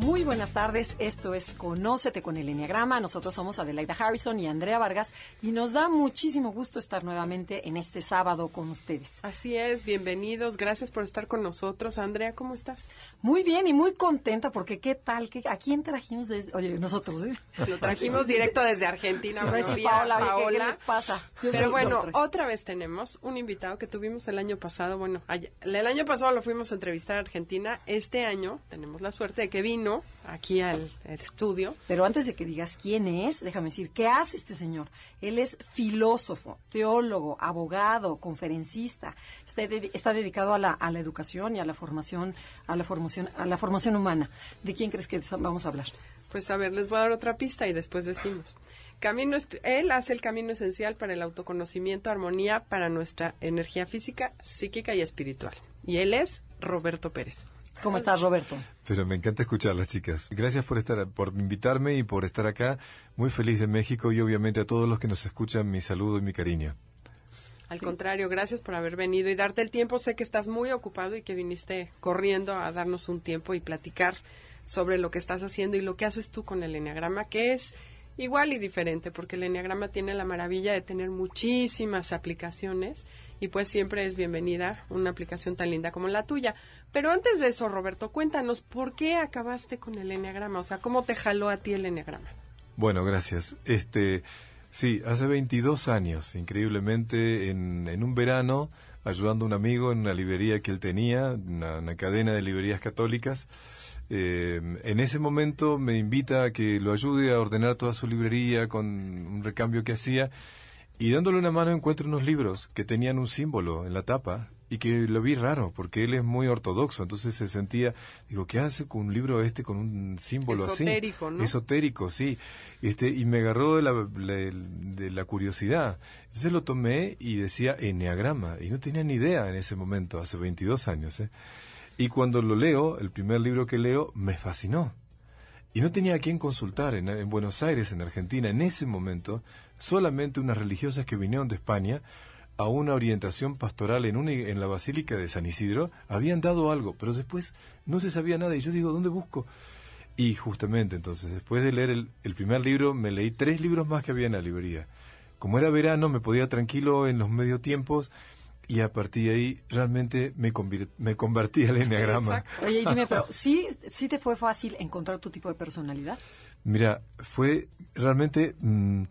Muy buenas tardes, esto es Conócete con el Enneagrama. Nosotros somos Adelaida Harrison y Andrea Vargas y nos da muchísimo gusto estar nuevamente en este sábado con ustedes. Así es, bienvenidos, gracias por estar con nosotros. Andrea, ¿cómo estás? Muy bien y muy contenta porque qué tal, que ¿a quién trajimos desde, oye, nosotros, ¿eh? Lo trajimos directo desde Argentina. Sí, Paola, Paola. ¿qué, les pasa? Pero bueno, otra vez tenemos un invitado que tuvimos el año pasado, bueno, el año pasado lo fuimos a entrevistar a Argentina, este año tenemos la suerte de que vino aquí al, estudio. Pero antes de que digas quién es, déjame decir, ¿qué hace este señor? Él es filósofo, teólogo, abogado, conferencista. Está, está dedicado a la, a la educación y a la formación, a la formación, a la formación humana. ¿De quién crees que vamos a hablar? Pues a ver, les voy a dar otra pista y después decimos. Camino, él hace el camino esencial para el autoconocimiento, armonía para nuestra energía física, psíquica y espiritual. Y él es Roberto Pérez. ¿Cómo estás, Roberto? Pero me encanta escucharlas, chicas. Gracias por estar, por invitarme y por estar acá. Muy feliz de México y obviamente a todos los que nos escuchan mi saludo y mi cariño. Al contrario, gracias por haber venido y darte el tiempo. Sé que estás muy ocupado y que viniste corriendo a darnos un tiempo y platicar sobre lo que estás haciendo y lo que haces tú con el Enneagrama, que es igual y diferente, porque el Enneagrama tiene la maravilla de tener muchísimas aplicaciones y pues siempre es bienvenida una aplicación tan linda como la tuya. Pero antes de eso, Roberto, cuéntanos, ¿por qué acabaste con el Enneagrama? O sea, ¿cómo te jaló a ti el Enneagrama? Bueno, gracias. Este, sí, hace 22 años, increíblemente, en, un verano, ayudando a un amigo en una librería que él tenía, una, cadena de librerías católicas, eh, en ese momento me invita a que lo ayude a ordenar toda su librería con un recambio que hacía y dándole una mano encuentro unos libros que tenían un símbolo en la tapa y que lo vi raro porque él es muy ortodoxo, entonces se sentía, digo, ¿qué hace con un libro este con un símbolo así? Esotérico, ¿no? Esotérico, sí. Este, y me agarró de la, de la curiosidad. Entonces lo tomé y decía enneagrama y no tenía ni idea en ese momento, hace 22 años. ¿eh? Y cuando lo leo, el primer libro que leo, me fascinó y no tenía a quién consultar en, Buenos Aires, en Argentina, en ese momento, solamente unas religiosas que vinieron de España a una orientación pastoral en, en la Basílica de San Isidro, habían dado algo, pero después no se sabía nada y yo digo, ¿dónde busco? Y justamente entonces, después de leer el, el primer libro, me leí tres libros más que había en la librería. Como era verano, me podía tranquilo en los medio tiempos y a partir de ahí realmente me, me convertí al enneagrama. Oye, dime, pero ¿sí, ¿sí te fue fácil encontrar tu tipo de personalidad? Mira, fue realmente mm,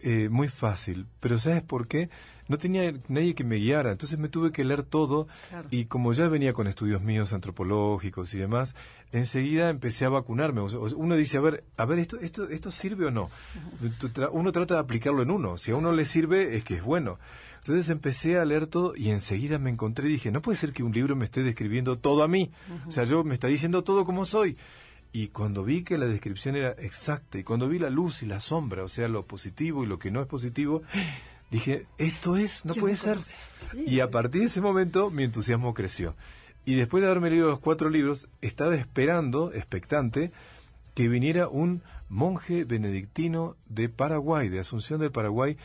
eh, muy fácil, pero ¿sabes por qué? No tenía nadie que me guiara, entonces me tuve que leer todo y como ya venía con estudios míos antropológicos y demás, enseguida empecé a vacunarme. uno dice, a ver, a ver, esto, esto, esto sirve o no. Uno trata de aplicarlo en uno. Si a uno le sirve, es que es bueno. Entonces empecé a leer todo y enseguida me encontré y dije, no puede ser que un libro me esté describiendo todo a mí. O sea, yo me está diciendo todo como soy. Y cuando vi que la descripción era exacta y cuando vi la luz y la sombra, o sea, lo positivo y lo que no es positivo, dije, esto es, no puede ser. y a partir de ese momento mi entusiasmo creció. Y después de haberme leído los cuatro libros, estaba esperando, expectante, que viniera un monje benedictino de Paraguay, de Asunción del Paraguay,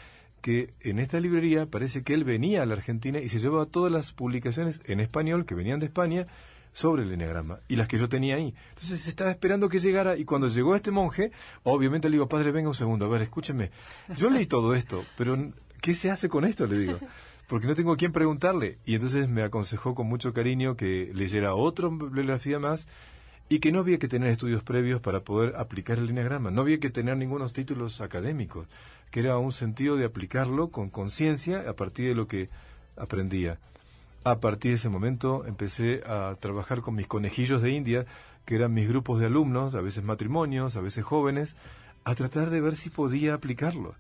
que en esta librería parece que él venía a la Argentina y se llevaba todas las publicaciones en español que venían de España sobre el eneagrama y las que yo tenía ahí. Entonces estaba esperando que llegara y cuando llegó este monje, obviamente le digo, padre, venga un segundo, a ver, escúcheme. Yo leí todo esto, pero ¿qué se hace con esto? Le digo. Porque no tengo a quién preguntarle. Y entonces me aconsejó con mucho cariño que leyera otra bibliografía más y que no había que tener estudios previos para poder aplicar el eneagrama. No había que tener ningunos títulos académicos que era un sentido de aplicarlo con conciencia a partir de lo que aprendía. A partir de ese momento empecé a trabajar con mis conejillos de India, que eran mis grupos de alumnos, a veces matrimonios, a veces jóvenes, a tratar de ver si podía aplicarlo.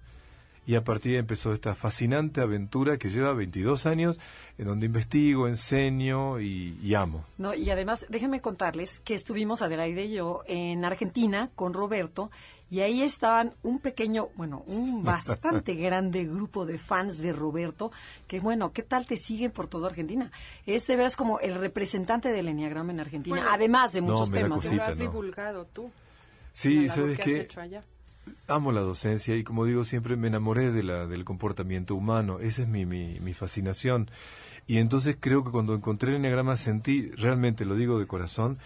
Y a partir de ahí empezó esta fascinante aventura que lleva 22 años en donde investigo, enseño y, amo. No, y además, déjenme contarles que estuvimos Adelaide y yo en Argentina con Roberto y ahí estaban un pequeño, bueno, un bastante grande grupo de fans de Roberto que, bueno, ¿qué tal te siguen por toda Argentina? Es de veras como el representante del Enneagrama en Argentina, además de muchos temas. lo has divulgado tú. Sí, ¿sabes qué? Amo la docencia y como digo siempre me enamoré de la, del comportamiento humano, esa es mi, mi, fascinación. Y entonces creo que cuando encontré el enneagrama sentí, realmente lo digo de corazón,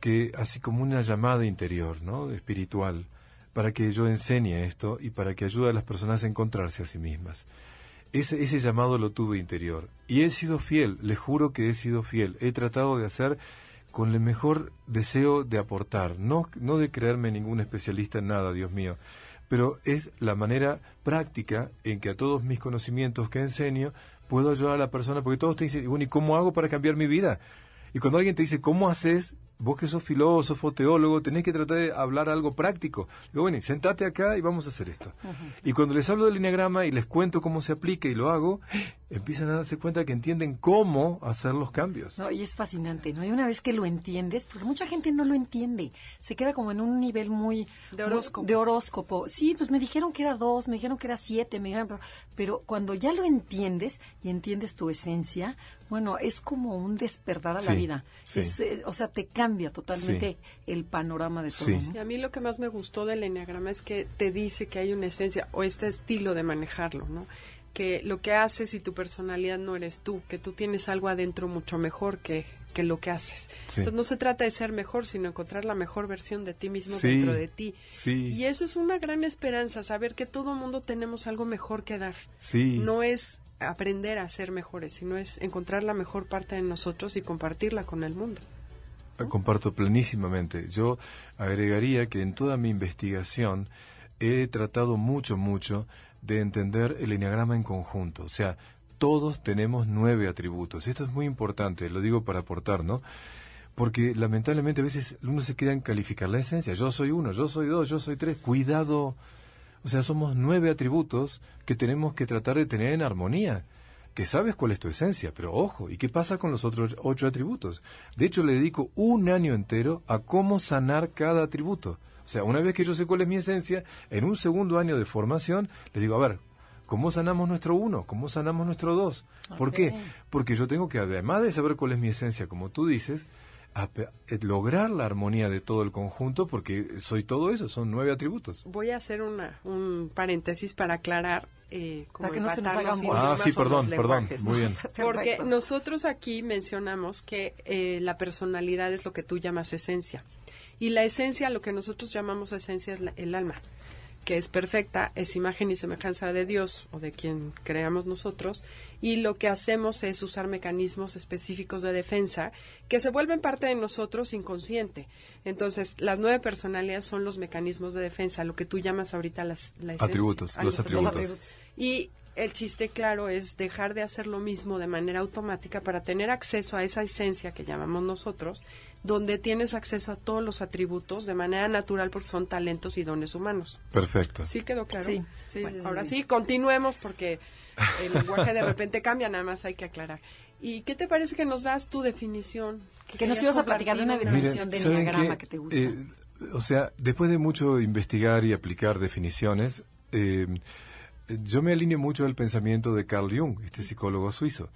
que así como una llamada interior, ¿no? espiritual, para que yo enseñe esto y para que ayude a las personas a encontrarse a sí mismas. Ese, ese llamado lo tuve interior. Y he sido fiel, le juro que he sido fiel. He tratado de hacer con el mejor deseo de aportar, no, no de creerme ningún especialista en nada, Dios mío, pero es la manera práctica en que a todos mis conocimientos que enseño puedo ayudar a la persona, porque todos te dicen, bueno, ¿y cómo hago para cambiar mi vida? Y cuando alguien te dice, ¿cómo haces? Vos que sos filósofo, teólogo, tenés que tratar de hablar algo práctico. Digo, bueno, sentate acá y vamos a hacer esto. Y cuando les hablo del lineagrama y les cuento cómo se aplica y lo hago, empiezan a darse cuenta que entienden cómo hacer los cambios. No, y es fascinante, ¿no? Y una vez que lo entiendes, porque mucha gente no lo entiende, se queda como en un nivel muy... De horóscopo. de horóscopo. Sí, pues me dijeron que era dos, me dijeron que era siete, me dijeron... pero cuando ya lo entiendes y entiendes tu esencia, bueno, es como un despertar a la vida. Eh, o sea, te cambia totalmente el panorama de todo. Y a mí lo que más me gustó del enneagrama es que te dice que hay una esencia o este estilo de manejarlo, ¿no? Que lo que haces y tu personalidad no eres tú, que tú tienes algo adentro mucho mejor que, que lo que haces. Entonces no se trata de ser mejor, sino encontrar la mejor versión de ti mismo dentro de ti. Y eso es una gran esperanza, saber que todo mundo tenemos algo mejor que dar. No es aprender a ser mejores, sino es encontrar la mejor parte de nosotros y compartirla con el mundo. Comparto plenísimamente. Yo agregaría que en toda mi investigación he tratado mucho, mucho de entender el enneagrama en conjunto. O sea, todos tenemos nueve atributos. Esto es muy importante, lo digo para aportar, ¿no? Porque lamentablemente a veces uno se queda en calificar la esencia. Yo soy uno, yo soy dos, yo soy tres. Cuidado o sea, somos nueve atributos que tenemos que tratar de tener en armonía. Que sabes cuál es tu esencia, pero ojo, ¿y qué pasa con los otros ocho atributos? De hecho, le dedico un año entero a cómo sanar cada atributo. O sea, una vez que yo sé cuál es mi esencia, en un segundo año de formación, les digo, a ver, ¿cómo sanamos nuestro uno? ¿Cómo sanamos nuestro dos? ¿Por qué? Porque yo tengo que, además de saber cuál es mi esencia, como tú dices, eh, lograr la armonía de todo el conjunto, porque soy todo eso, son nueve atributos. Voy a hacer una, un paréntesis para aclarar eh, para que no se nos Ah, sí, perdón, perdón, muy bien. Porque nosotros aquí mencionamos que eh, la personalidad es lo que tú llamas esencia. Y la esencia, lo que nosotros llamamos esencia, es el alma que es perfecta, es imagen y semejanza de Dios o de quien creamos nosotros, y lo que hacemos es usar mecanismos específicos de defensa que se vuelven parte de nosotros inconsciente. Entonces, las nueve personalidades son los mecanismos de defensa, lo que tú llamas ahorita las, atributos, los, atributos. Y el chiste, claro, es dejar de hacer lo mismo de manera automática para tener acceso a esa esencia que llamamos nosotros, donde tienes acceso a todos los atributos de manera natural porque son talentos y dones humanos. Perfecto. ¿Sí quedó claro? Sí. ahora sí, continuemos porque el lenguaje de repente cambia, nada más hay que aclarar. ¿Y qué te parece que nos das tu definición? Que, nos ibas a platicar de una definición de diagrama que te gusta. Eh, o sea, después de mucho investigar y aplicar definiciones, eh, yo me alineo mucho al pensamiento de Carl Jung, este psicólogo suizo.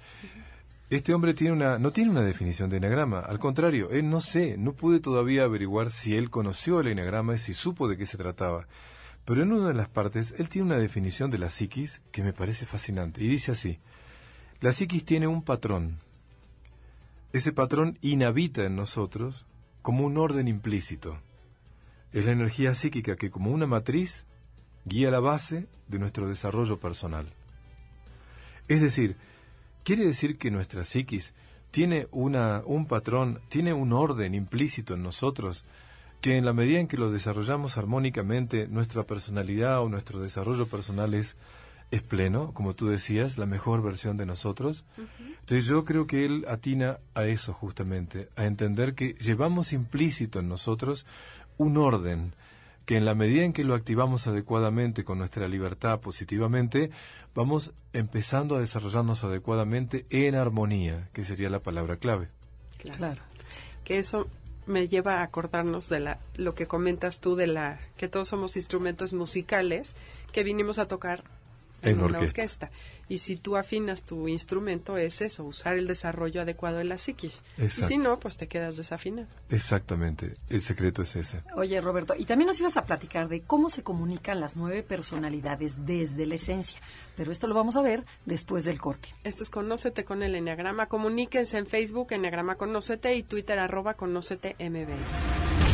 Este hombre tiene una, no tiene una definición de enagrama, al contrario, él no sé, no pude todavía averiguar si él conoció el enagrama y si supo de qué se trataba. Pero en una de las partes, él tiene una definición de la psiquis que me parece fascinante, y dice así, la psiquis tiene un patrón. Ese patrón inhabita en nosotros como un orden implícito. Es la energía psíquica que como una matriz guía la base de nuestro desarrollo personal. Es decir, quiere decir que nuestra psiquis tiene una, un patrón, tiene un orden implícito en nosotros, que en la medida en que lo desarrollamos armónicamente, nuestra personalidad o nuestro desarrollo personal es, es pleno, como tú decías, la mejor versión de nosotros. Entonces yo creo que él atina a eso justamente, a entender que llevamos implícito en nosotros un orden, que en la medida en que lo activamos adecuadamente con nuestra libertad positivamente, vamos empezando a desarrollarnos adecuadamente en armonía, que sería la palabra clave. Claro. Que eso me lleva a acordarnos de la, lo que comentas tú de la que todos somos instrumentos musicales que vinimos a tocar en, una orquesta. Y si tú afinas tu instrumento, es eso, usar el desarrollo adecuado de la psiquis. Y si no, pues te quedas desafinado. Exactamente, el secreto es ese. Oye, Roberto, y también nos ibas a platicar de cómo se comunican las nueve personalidades desde la esencia. Pero esto lo vamos a ver después del corte. Esto es Conócete con el Enneagrama. Comuníquense en Facebook, Enneagrama Conócete, y Twitter, arroba Conócete MBS.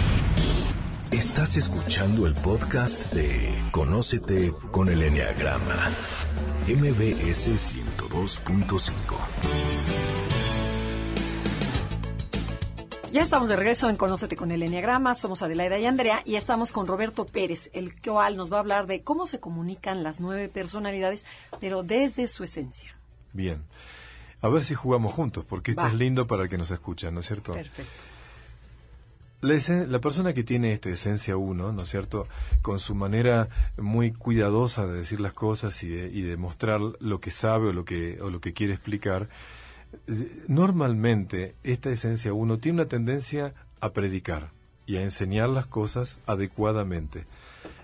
Estás escuchando el podcast de Conócete con el Enneagrama, MBS 102.5. Ya estamos de regreso en Conócete con el Enneagrama. Somos Adelaida y Andrea y estamos con Roberto Pérez, el cual nos va a hablar de cómo se comunican las nueve personalidades, pero desde su esencia. Bien. A ver si jugamos juntos, porque esto es lindo para el que nos escucha, ¿no es cierto? Perfecto. La, persona que tiene esta esencia uno, ¿no es cierto?, con su manera muy cuidadosa de decir las cosas y de, mostrar lo que sabe o lo que, o lo que quiere explicar, normalmente esta esencia uno tiene una tendencia a predicar y a enseñar las cosas adecuadamente.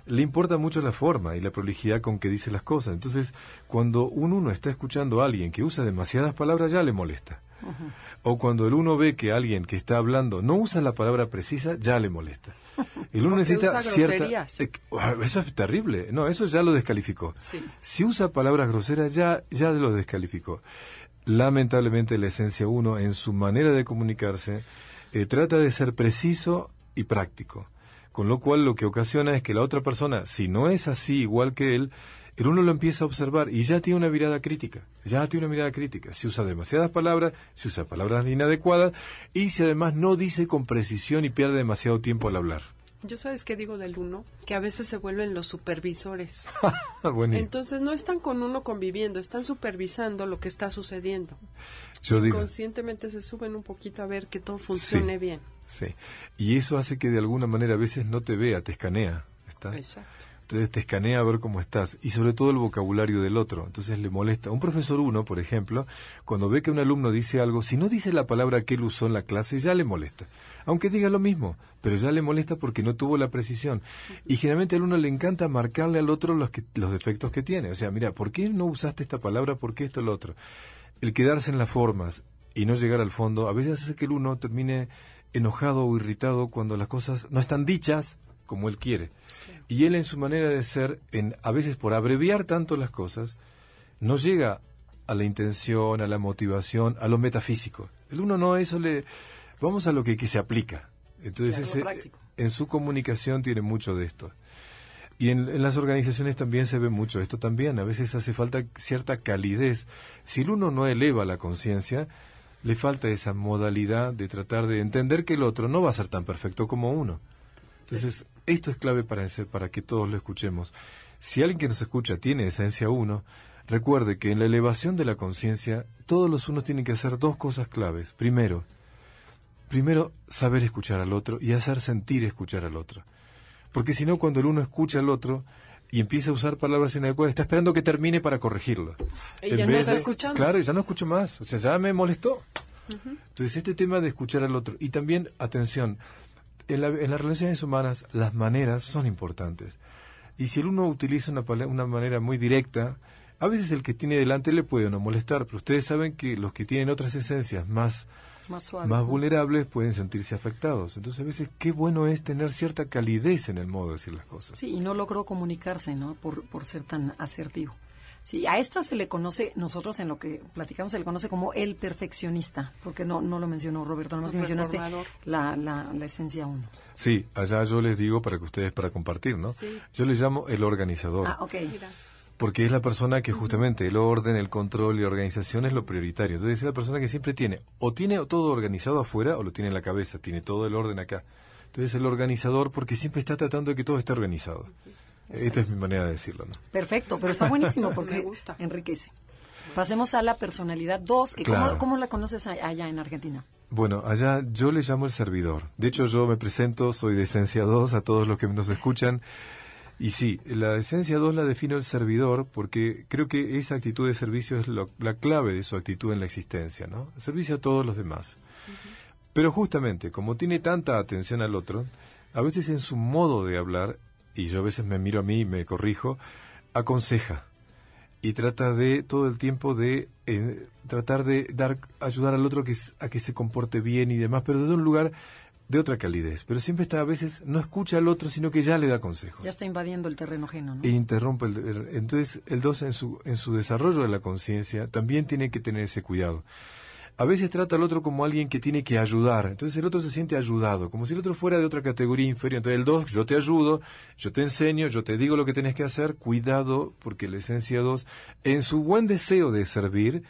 Le importa mucho la forma y la prolijidad con que dice las cosas. Entonces, cuando un uno está escuchando a alguien que usa demasiadas palabras, ya le molesta. O cuando el uno ve que alguien que está hablando no usa la palabra precisa, ya le molesta. El uno necesita cierta... Eh, ah, eso es terrible. No, eso ya lo descalificó. Si usa palabras groseras, ya, ya lo descalificó. Lamentablemente la esencia uno, en su manera de comunicarse, eh, trata de ser preciso y práctico. Con lo cual lo que ocasiona es que la otra persona, si no es así igual que él, el uno lo empieza a observar y ya tiene una mirada crítica, ya tiene una mirada crítica. Si usa demasiadas palabras, si usa palabras inadecuadas y si además no dice con precisión y pierde demasiado tiempo al hablar. Yo sabes qué digo del uno, que a veces se vuelven los supervisores. Entonces no están con uno conviviendo, están supervisando lo que está sucediendo. Yo Conscientemente se suben un poquito a ver que todo funcione bien. Sí, y eso hace que de alguna manera a veces no te vea, te escanea. ¿está? Exacto. Te escanea a ver cómo estás y sobre todo el vocabulario del otro. Entonces le molesta. Un profesor uno, por ejemplo, cuando ve que un alumno dice algo, si no dice la palabra que él usó en la clase, ya le molesta. Aunque diga lo mismo, pero ya le molesta porque no tuvo la precisión. Y generalmente al uno le encanta marcarle al otro los, que, los defectos que tiene. O sea, mira, ¿por qué no usaste esta palabra? ¿Por qué esto lo otro? El quedarse en las formas y no llegar al fondo a veces hace que el uno termine enojado o irritado cuando las cosas no están dichas como él quiere. Y él en su manera de ser, en, a veces por abreviar tanto las cosas, no llega a la intención, a la motivación, a lo metafísico. El uno no, eso le... Vamos a lo que, que se aplica. Entonces, en su comunicación tiene mucho de esto. Y en, en, las organizaciones también se ve mucho esto también. A veces hace falta cierta calidez. Si el uno no eleva la conciencia, le falta esa modalidad de tratar de entender que el otro no va a ser tan perfecto como uno. Entonces, esto es clave para, para que todos lo escuchemos. Si alguien que nos escucha tiene esencia uno, recuerde que en la elevación de la conciencia, todos los unos tienen que hacer dos cosas claves. Primero, primero, saber escuchar al otro y hacer sentir escuchar al otro. Porque si no, cuando el uno escucha al otro y empieza a usar palabras inadecuadas, está esperando que termine para corregirlo. Y ya no está escuchando. Claro, ya no escucho más. O sea, ya me molestó. Entonces, este tema de escuchar al otro. Y también, atención, en, las relaciones humanas las maneras son importantes. Y si el uno utiliza una, una manera muy directa, a veces el que tiene delante le puede no molestar, pero ustedes saben que los que tienen otras esencias más, más, vulnerables pueden sentirse afectados. Entonces a veces qué bueno es tener cierta calidez en el modo de decir las cosas. Sí, y no logró comunicarse, ¿no? Por, por ser tan asertivo. Sí, a esta se le conoce, nosotros en lo que platicamos, se le conoce como el perfeccionista, porque no, no lo mencionó Roberto, nomás mencionaste la, la, la, esencia uno. Sí, allá yo les digo para que ustedes, para compartir, ¿no? Sí. Yo les llamo el organizador. Ah, ok. Porque es la persona que justamente el orden, el control y la organización es lo prioritario. Entonces es la persona que siempre tiene, o tiene todo organizado afuera o lo tiene en la cabeza, tiene todo el orden acá. Entonces el organizador porque siempre está tratando de que todo esté organizado. Esta es mi manera de decirlo. ¿no? Perfecto, pero está buenísimo porque enriquece. Pasemos a la personalidad 2. ¿cómo, la conoces allá en Argentina? Bueno, allá yo le llamo el servidor. De hecho, yo me presento, soy de Esencia 2 a todos los que nos escuchan. Y sí, la Esencia 2 la defino el servidor porque creo que esa actitud de servicio es la clave de su actitud en la existencia, ¿no? servicio a todos los demás. Pero justamente, como tiene tanta atención al otro, a veces en su modo de hablar, y yo a veces me miro a mí y me corrijo, aconseja y trata de todo el tiempo de eh, tratar de dar ayudar al otro que, a que se comporte bien y demás, pero desde un lugar de otra calidez. Pero siempre está a veces no escucha al otro, sino que ya le da consejos. Ya está invadiendo el terreno ajeno, ¿no? E interrumpe. El, entonces el dos en su en su desarrollo de la conciencia también tiene que tener ese cuidado a veces trata al otro como alguien que tiene que ayudar. Entonces el otro se siente ayudado, como si el otro fuera de otra categoría inferior. Entonces el dos, yo te ayudo, yo te enseño, yo te digo lo que tienes que hacer. Cuidado, porque la esencia dos, en su buen deseo de servir,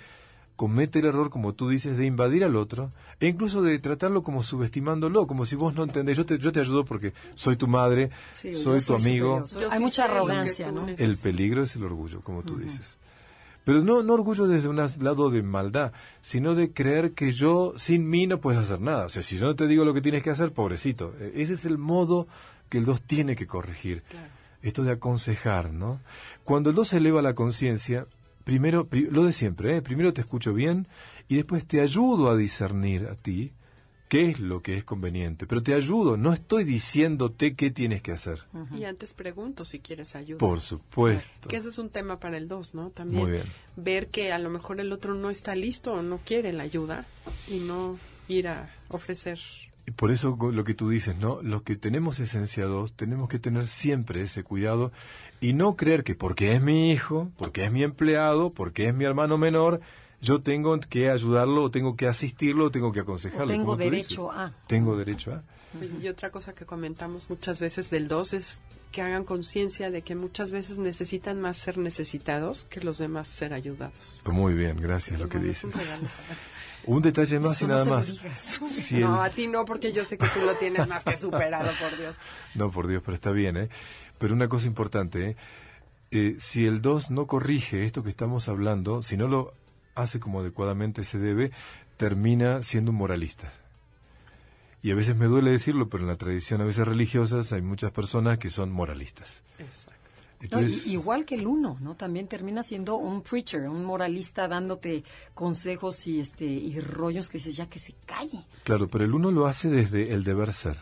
comete el error, como tú dices, de invadir al otro e incluso de tratarlo como subestimándolo, como si vos no entendés. Yo te, yo te ayudo porque soy tu madre, soy tu amigo. Hay mucha arrogancia, ¿no? El peligro es el orgullo, como tú dices. Pero no, no orgullo desde un lado de maldad, sino de creer que yo sin mí no puedes hacer nada. O sea, si yo no te digo lo que tienes que hacer, pobrecito. E, ese es el modo que el dos tiene que corregir. Esto de aconsejar, ¿no? Cuando el dos se eleva la conciencia, primero, lo de siempre, ¿eh? primero te escucho bien y después te ayudo a discernir a ti qué es lo que es conveniente. Pero te ayudo, no estoy diciéndote qué tienes que hacer. Y antes pregunto si quieres ayuda. Por supuesto. Que eso es un tema para el 2, ¿no? También Muy bien. ver que a lo mejor el otro no está listo o no quiere la ayuda y no ir a ofrecer. Y por eso lo que tú dices, ¿no? Los que tenemos esencia 2 tenemos que tener siempre ese cuidado y no creer que porque es mi hijo, porque es mi empleado, porque es mi hermano menor, yo tengo que ayudarlo, o tengo que asistirlo, o tengo que aconsejarlo. tengo derecho a. Tengo derecho a. Y otra cosa que comentamos muchas veces del 2 es que hagan conciencia de que muchas veces necesitan más ser necesitados que los demás ser ayudados. Pues muy bien, gracias lo que dices. Un, detalle más y nada más. no, a ti no, porque yo sé que tú lo tienes más que superado, por Dios. No, por Dios, pero está bien, ¿eh? Pero una cosa importante, ¿eh? eh si el 2 no corrige esto que estamos hablando, si no lo hace como adecuadamente se debe, termina siendo un moralista. Y a veces me duele decirlo, pero en la tradición a veces religiosas hay muchas personas que son moralistas. igual que el uno, ¿no? También termina siendo un preacher, un moralista dándote consejos y este y rollos que dices ya que se calle. Claro, pero el uno lo hace desde el deber ser.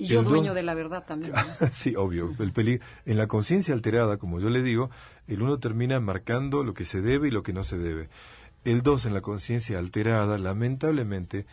Y yo dueño de la verdad también. sí, obvio. El en la conciencia alterada, como yo le digo, el uno termina marcando lo que se debe y lo que no se debe. El dos, en la conciencia alterada, lamentablemente,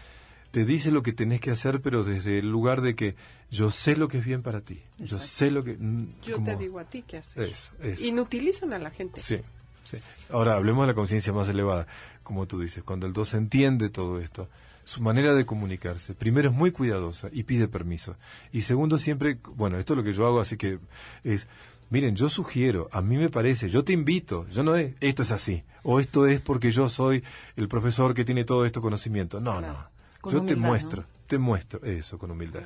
te dice lo que tenés que hacer, pero desde el lugar de que yo sé lo que es bien para ti. Yo sé lo que... Mm, yo te digo a ti qué hacer. Eso, eso. Inutilizan a la gente. Sí, sí. Ahora, hablemos de la conciencia más elevada. Como tú dices, cuando el dos entiende todo esto, su manera de comunicarse. Primero es muy cuidadosa y pide permiso. Y segundo siempre, bueno, esto es lo que yo hago, así que es, miren, yo sugiero, a mí me parece, yo te invito, yo no es, esto es así, o esto es porque yo soy el profesor que tiene todo esto conocimiento. No, no. yo te muestro. Te muestro eso con humildad.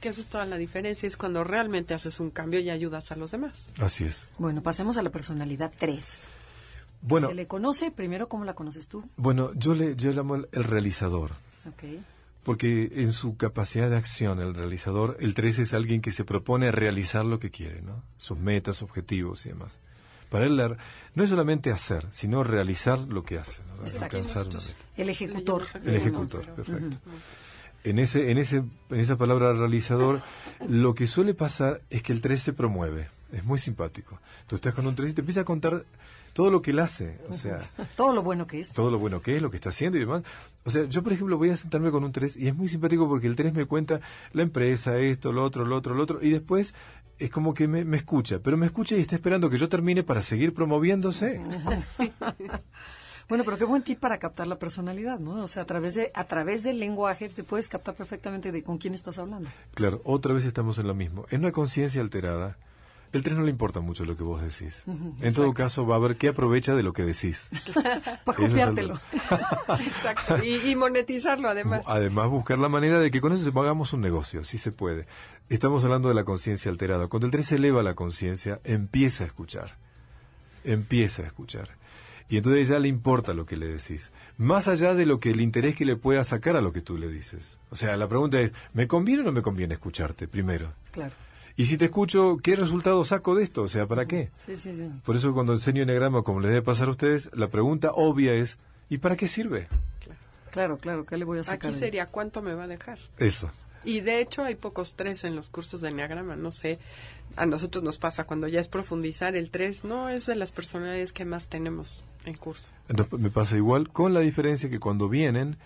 Que eso es toda la diferencia, es cuando realmente haces un cambio y ayudas a los demás. Así es. Bueno, pasemos a la personalidad 3. Bueno, ¿Se le conoce primero? ¿Cómo la conoces tú? Bueno, yo le yo llamo el realizador. Porque en su capacidad de acción, el realizador, el 13 es alguien que se propone realizar lo que quiere, ¿no? Sus metas, objetivos y demás. Para él no es solamente hacer, sino realizar lo que hace, El ejecutor. El ejecutor, perfecto. En ese, en ese, en esa palabra realizador, lo que suele pasar es que el 13 se promueve. Es muy simpático. Tú estás con un 13 y te empieza a contar todo lo que él hace, o sea... todo lo bueno que es. Todo lo bueno que es, lo que está haciendo y demás. O sea, yo por ejemplo voy a sentarme con un 3 y es muy simpático porque el 3 me cuenta la empresa, esto, lo otro, lo otro, lo otro, y después es como que me, escucha, pero me escucha y está esperando que yo termine para seguir promoviéndose. Bueno, pero qué buen tip para captar la personalidad, ¿no? O sea, a través de a través del lenguaje te puedes captar perfectamente de con quién estás hablando. Claro, otra vez estamos en lo mismo. En una conciencia alterada, el 3 no le importa mucho lo que vos decís. en todo caso, va a ver qué aprovecha de lo que decís. Para copiártelo. Exacto. Y, monetizarlo, además. Además, buscar la manera de que con eso hagamos un negocio, si se puede. Estamos hablando de la conciencia alterada. Cuando el 3 eleva la conciencia, empieza a escuchar. Empieza a escuchar. Y entonces ya le importa lo que le decís. Más allá de lo que el interés que le pueda sacar a lo que tú le dices. O sea, la pregunta es, ¿me conviene o no me conviene escucharte primero? Claro. Y si te escucho, ¿qué resultado saco de esto? O sea, ¿para qué? Sí, sí, sí. Por eso cuando enseño enegrama, como les debe pasar a ustedes, la pregunta obvia es, ¿y para qué sirve? Claro, claro, ¿qué le voy a sacar? Aquí sería, ¿cuánto me va a dejar? Eso. Y de hecho hay pocos tres en los cursos de Enneagrama, no sé, a nosotros nos pasa cuando ya es profundizar, el tres no es de las personalidades que más tenemos en curso. Me pasa igual, con la diferencia que cuando vienen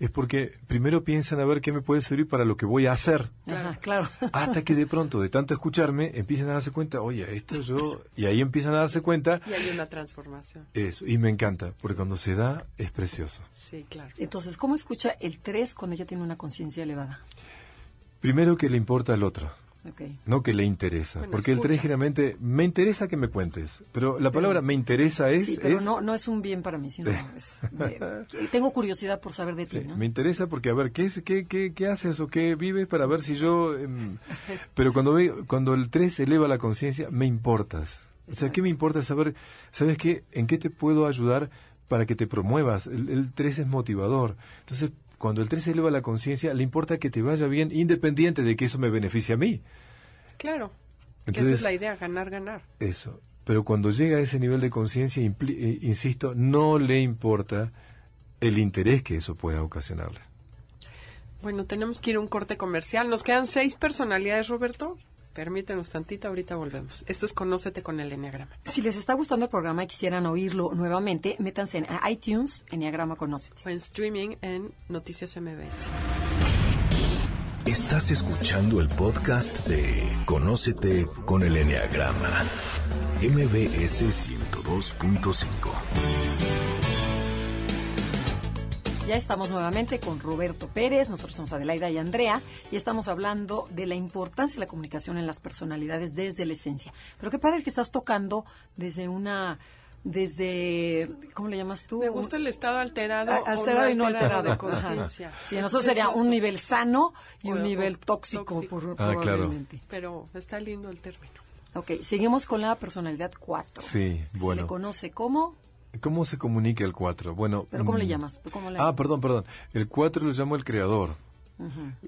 es porque primero piensan a ver qué me puede servir para lo que voy a hacer. Ajá, claro. Hasta que de pronto, de tanto escucharme, empiezan a darse cuenta, oye, esto yo... Y ahí empiezan a darse cuenta. Y hay una transformación. Eso, y me encanta, porque cuando se da es precioso. Sí, claro. Entonces, ¿cómo escucha el 3 cuando ella tiene una conciencia elevada? Primero que le importa al otro. Okay. No que le interesa. Bueno, porque el escucha. 3 generalmente, me interesa que me cuentes. Pero la palabra me interesa es... Sí, pero es- no, no es un bien para mí, sino es de- tengo curiosidad por saber de ti, Sí, ¿no? Me interesa porque, a ver, ¿qué, es, qué, qué, qué haces o qué vives para ver si yo... em, pero cuando, ve, cuando el 3 eleva la conciencia, me importas. O sea, ¿qué me importa saber, sabes qué, en qué te puedo ayudar para que te promuevas? El, el 3 es motivador. Entonces, cuando el 3 eleva la conciencia, le importa que te vaya bien independiente de que eso me beneficie a mí. Claro. esa es la idea, ganar, ganar. Eso. Pero cuando llega a ese nivel de conciencia, eh, insisto, no le importa el interés que eso pueda ocasionarle. Bueno, tenemos que ir a un corte comercial. Nos quedan seis personalidades, Roberto. Permítenos tantito, ahorita volvemos. Esto es Conócete con el Enneagrama. Si les está gustando el programa y quisieran oírlo nuevamente, métanse en iTunes, Enneagrama Conócete. O en streaming en Noticias MBS. Estás escuchando el podcast de Conócete con el Enneagrama. MBS 102.5. Ya estamos nuevamente con Roberto Pérez, nosotros somos Adelaida y Andrea, y estamos hablando de la importancia de la comunicación en las personalidades desde la esencia. Pero qué padre que estás tocando desde una, desde, ¿cómo le llamas tú? Me gusta el estado alterado, A- o alterado y no alterado. de Ajá. conciencia. Sí, nosotros sería un nivel sano y O- un nivel tóxico, tóxico. por- Ah, claro. probablemente. Pero está lindo el término. Ok, seguimos con la personalidad 4. Sí, Se bueno. le conoce como, ¿Cómo se comunica el 4? Bueno, pero ¿cómo le mm, llamas? ¿Cómo le- Ah, perdón, perdón. El 4 lo llamo el creador.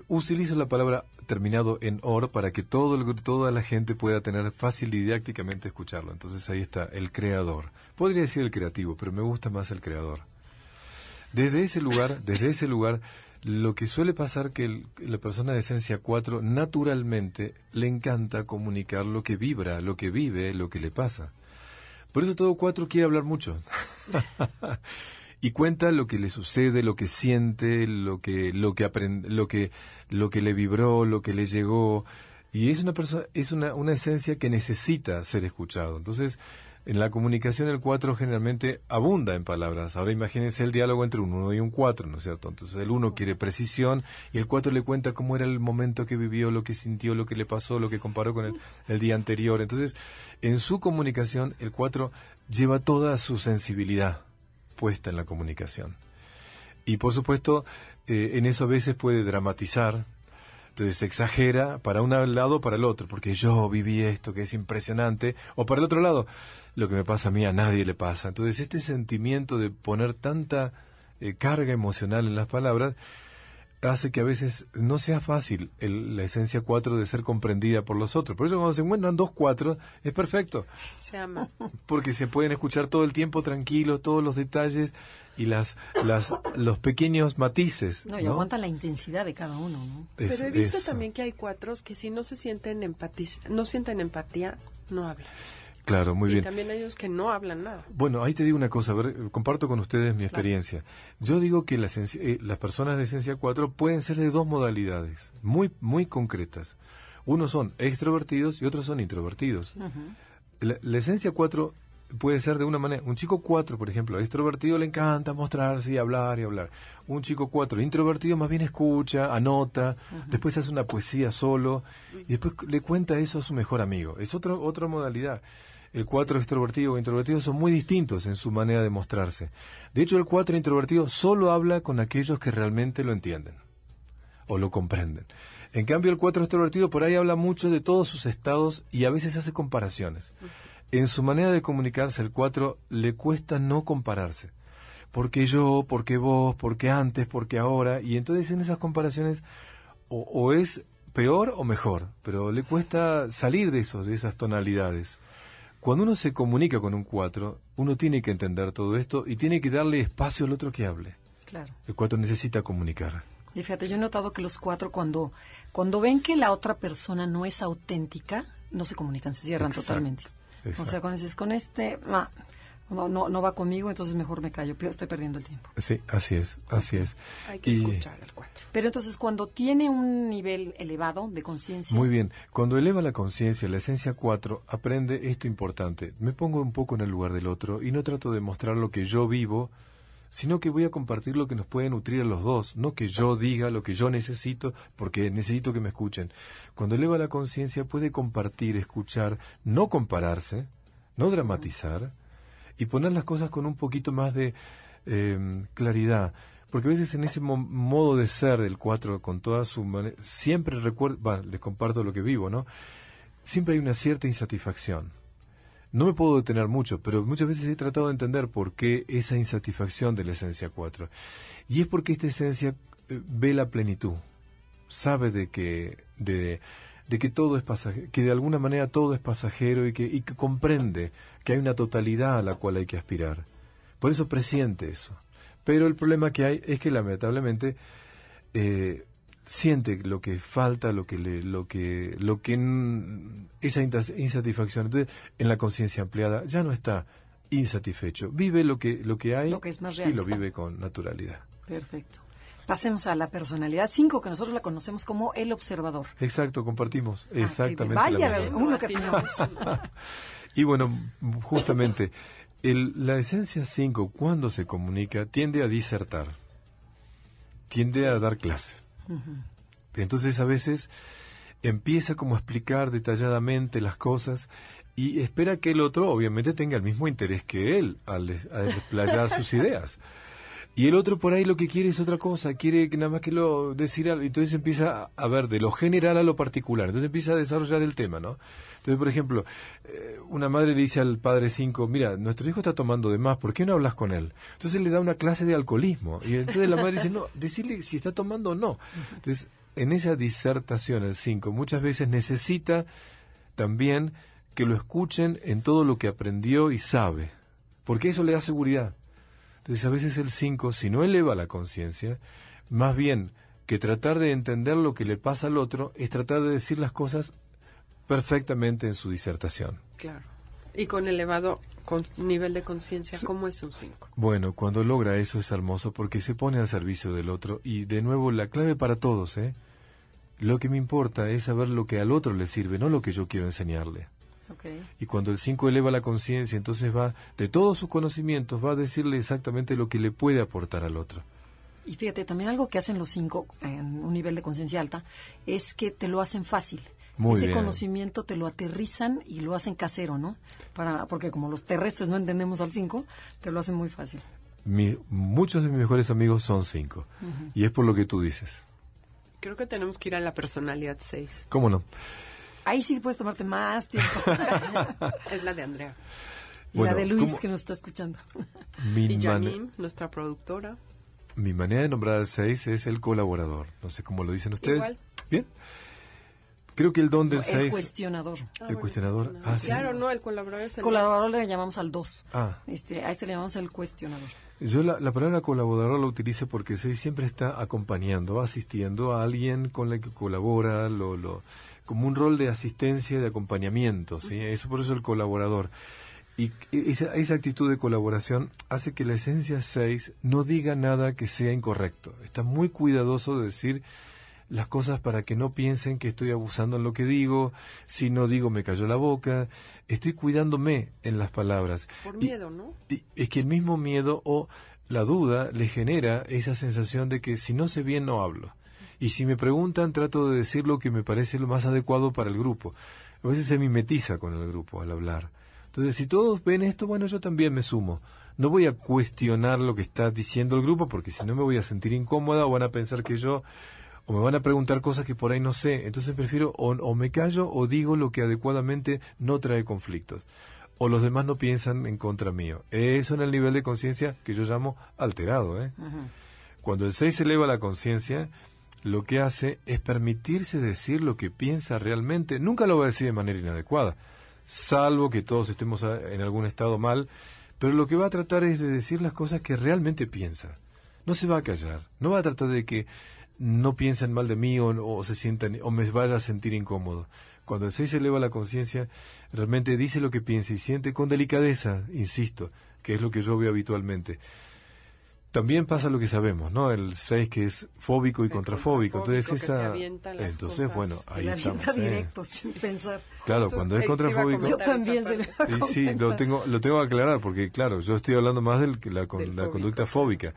Utilizo la palabra terminado en or para que todo el, toda la gente pueda tener fácil didácticamente escucharlo. Entonces ahí está, el creador. Podría decir el creativo, pero me gusta más el creador. Desde ese lugar, desde ese lugar, lo que suele pasar que el- la persona de esencia 4 naturalmente le encanta comunicar lo que vibra, lo que vive, lo que le pasa. Por eso todo 4 quiere hablar mucho. y cuenta lo que le sucede, lo que siente, lo que lo que aprend- lo que lo que le vibró, lo que le llegó y es una persona es una una esencia que necesita ser escuchado. Entonces, en la comunicación el 4 generalmente abunda en palabras. Ahora imagínense el diálogo entre un 1 y un 4, ¿no es cierto? Entonces el 1 quiere precisión y el 4 le cuenta cómo era el momento que vivió, lo que sintió, lo que le pasó, lo que comparó con el, día anterior. Entonces, en su comunicación el 4 lleva toda su sensibilidad puesta en la comunicación. Y por supuesto, eh, en eso a veces puede dramatizar, entonces exagera para un lado o para el otro, porque yo viví esto que es impresionante, o para el otro lado, lo que me pasa a mí a nadie le pasa. Entonces este sentimiento de poner tanta eh, carga emocional en las palabras hace que a veces no sea fácil el- la esencia 4 de ser comprendida por los otros. Por eso cuando se encuentran dos 4 es perfecto Se ama. porque se pueden escuchar todo el tiempo tranquilos todos los detalles y las, las los pequeños matices. No, y ¿no? aguantan la intensidad de cada uno, ¿no? Pero he visto eso. también que hay cuatros que si no se sienten empatiz no sienten empatía, no hablan. Claro, muy y bien. también hay ellos que no hablan nada. Bueno, ahí te digo una cosa, a ver, comparto con ustedes mi experiencia. Yo digo que las, eh, las personas de esencia 4 pueden ser de dos modalidades, muy, muy concretas. Unos son extrovertidos y otros son introvertidos. la, la esencia 4 puede ser de una manera. Un chico 4, por ejemplo, extrovertido le encanta mostrarse y hablar y hablar. Un chico 4 introvertido más bien escucha, anota, después hace una poesía solo y después le cuenta eso a su mejor amigo. Es otra otra modalidad. El 4 extrovertido o introvertido son muy distintos en su manera de mostrarse. De hecho, el 4 introvertido solo habla con aquellos que realmente lo entienden o lo comprenden. En cambio, el 4 extrovertido por ahí habla mucho de todos sus estados y a veces hace comparaciones. En su manera de comunicarse, el 4 le cuesta no compararse. Porque yo, porque vos, porque antes, porque ahora. Y entonces en esas comparaciones o, es peor o mejor, pero le cuesta salir de esos, de esas tonalidades. Cuando uno se comunica con un 4, uno tiene que entender todo esto y tiene que darle espacio al otro que hable. Claro. El 4 necesita comunicar. Y fíjate, yo he notado que los cuatro cuando, cuando ven que la otra persona no es auténtica, no se comunican, se cierran totalmente. O sea, cuando dices, con este, no, no, no va conmigo, entonces mejor me callo, estoy perdiendo el tiempo. Sí, así es, así es. Hay que escuchar al cuatro. Pero entonces cuando tiene un nivel elevado de conciencia. Muy bien, cuando eleva la conciencia, la esencia 4, aprende esto importante. Me pongo un poco en el lugar del otro y no trato de mostrar lo que yo vivo, sino que voy a compartir lo que nos puede nutrir a los dos, no que yo diga lo que yo necesito, porque necesito que me escuchen. Cuando eleva la conciencia puede compartir, escuchar, no compararse, no dramatizar, y poner las cosas con un poquito más de em, claridad. Porque a veces en ese modo de ser del cuatro, con toda su manera, siempre recuerdo, les comparto lo que vivo, ¿no? Siempre hay una cierta insatisfacción no me puedo detener mucho, pero muchas veces he tratado de entender por qué esa insatisfacción de la esencia 4. Y es porque esta esencia eh, ve la plenitud, sabe de que, de, que todo es pasajero, que de alguna manera todo es pasajero y que, y que comprende que hay una totalidad a la cual hay que aspirar. Por eso presiente eso. Pero el problema que hay es que lamentablemente eh, siente lo que falta, lo que le, lo que, lo que esa insatisfacción. Entonces, en la conciencia ampliada ya no está insatisfecho, vive lo que, lo que hay y lo vive con naturalidad. Perfecto. Pasemos a la personalidad 5, que nosotros la conocemos como el observador. Exacto, compartimos. Ah, exactamente. Vaya, uno que y bueno, justamente, el, la esencia 5, cuando se comunica, tiende a disertar, tiende a dar clase. Entonces a veces empieza como a explicar detalladamente las cosas y espera que el otro obviamente tenga el mismo interés que él al, desplayar sus ideas. Y el otro por ahí lo que quiere es otra cosa, quiere que nada más que lo decir algo. Entonces empieza a ver de lo general a lo particular. Entonces empieza a desarrollar el tema, ¿no? Entonces, por ejemplo, eh, una madre le dice al padre 5, mira, nuestro hijo está tomando de más, ¿por qué no hablas con él? Entonces le da una clase de alcoholismo. Y entonces la madre dice, no, decirle si está tomando o no. Entonces, en esa disertación, el 5, muchas veces necesita también que lo escuchen en todo lo que aprendió y sabe, porque eso le da seguridad. Entonces, a veces el 5, si no eleva la conciencia, más bien que tratar de entender lo que le pasa al otro, es tratar de decir las cosas perfectamente en su disertación. Claro. Y con elevado nivel de conciencia, ¿cómo es un 5? Bueno, cuando logra eso es hermoso porque se pone al servicio del otro y de nuevo la clave para todos, ¿eh? Lo que me importa es saber lo que al otro le sirve, no lo que yo quiero enseñarle. Okay. Y cuando el 5 eleva la conciencia, entonces va, de todos sus conocimientos, va a decirle exactamente lo que le puede aportar al otro. Y fíjate, también algo que hacen los 5 en un nivel de conciencia alta es que te lo hacen fácil ese conocimiento te lo aterrizan y lo hacen casero, ¿no? Para, porque como los terrestres no entendemos al 5, te lo hacen muy fácil. muchos de mis mejores amigos son 5. Y es por lo que tú dices. Creo que tenemos que ir a la personalidad 6. ¿Cómo no? Ahí sí puedes tomarte más tiempo. es la de Andrea. Y la de Luis, que nos está escuchando. y Janine, nuestra productora. Mi manera de nombrar al 6 es el colaborador. No sé cómo lo dicen ustedes. Igual. Bien. Creo que el don del 6... El cuestionador. Ah, el cuestionador. Ah, claro, no, el colaborador es el Colaborador le llamamos al 2. Ah. Este, a este le llamamos el cuestionador. Yo la, palabra colaborador la utilizo porque 6 siempre está acompañando, asistiendo a alguien con el que colabora, lo, lo, como un rol de asistencia, de acompañamiento, ¿sí? Eso por eso el colaborador. Y esa, esa actitud de colaboración hace que la esencia 6 no diga nada que sea incorrecto. Está muy cuidadoso de decir las cosas para que no piensen que estoy abusando en lo que digo, si no digo me cayó la boca, estoy cuidándome en las palabras. Por miedo, ¿no? Y es que el mismo miedo o la duda le genera esa sensación de que si no sé bien no hablo. Y si me preguntan trato de decir lo que me parece lo más adecuado para el grupo. A veces se mimetiza con el grupo al hablar. Entonces, si todos ven esto, bueno, yo también me sumo. No voy a cuestionar lo que está diciendo el grupo porque si no me voy a sentir incómoda o van a pensar que yo o me van a preguntar cosas que por ahí no sé. Entonces prefiero o, me callo o digo lo que adecuadamente no trae conflictos. o los demás no piensan en contra mío. Eso en el nivel de conciencia que yo llamo alterado. ¿eh? Cuando el 6 eleva la conciencia, lo que hace es permitirse decir lo que piensa realmente. Nunca lo va a decir de manera inadecuada, salvo que todos estemos en algún estado mal, pero lo que va a tratar es de decir las cosas que realmente piensa. No se va a callar, no va a tratar de que no piensen mal de mí o, se sientan o me vaya a sentir incómodo. Cuando el 6 eleva la conciencia, realmente dice lo que piensa y siente con delicadeza, insisto, que es lo que yo veo habitualmente. También pasa lo que sabemos, ¿no? El 6 que es fóbico y contrafóbico. Entonces esa entonces bueno, ahí estamos. ¿eh? directo sin pensar. Claro, cuando es contrafóbico. Yo también se lo Sí, sí, lo tengo lo tengo que aclarar porque claro, yo estoy hablando más de la, la conducta fóbica.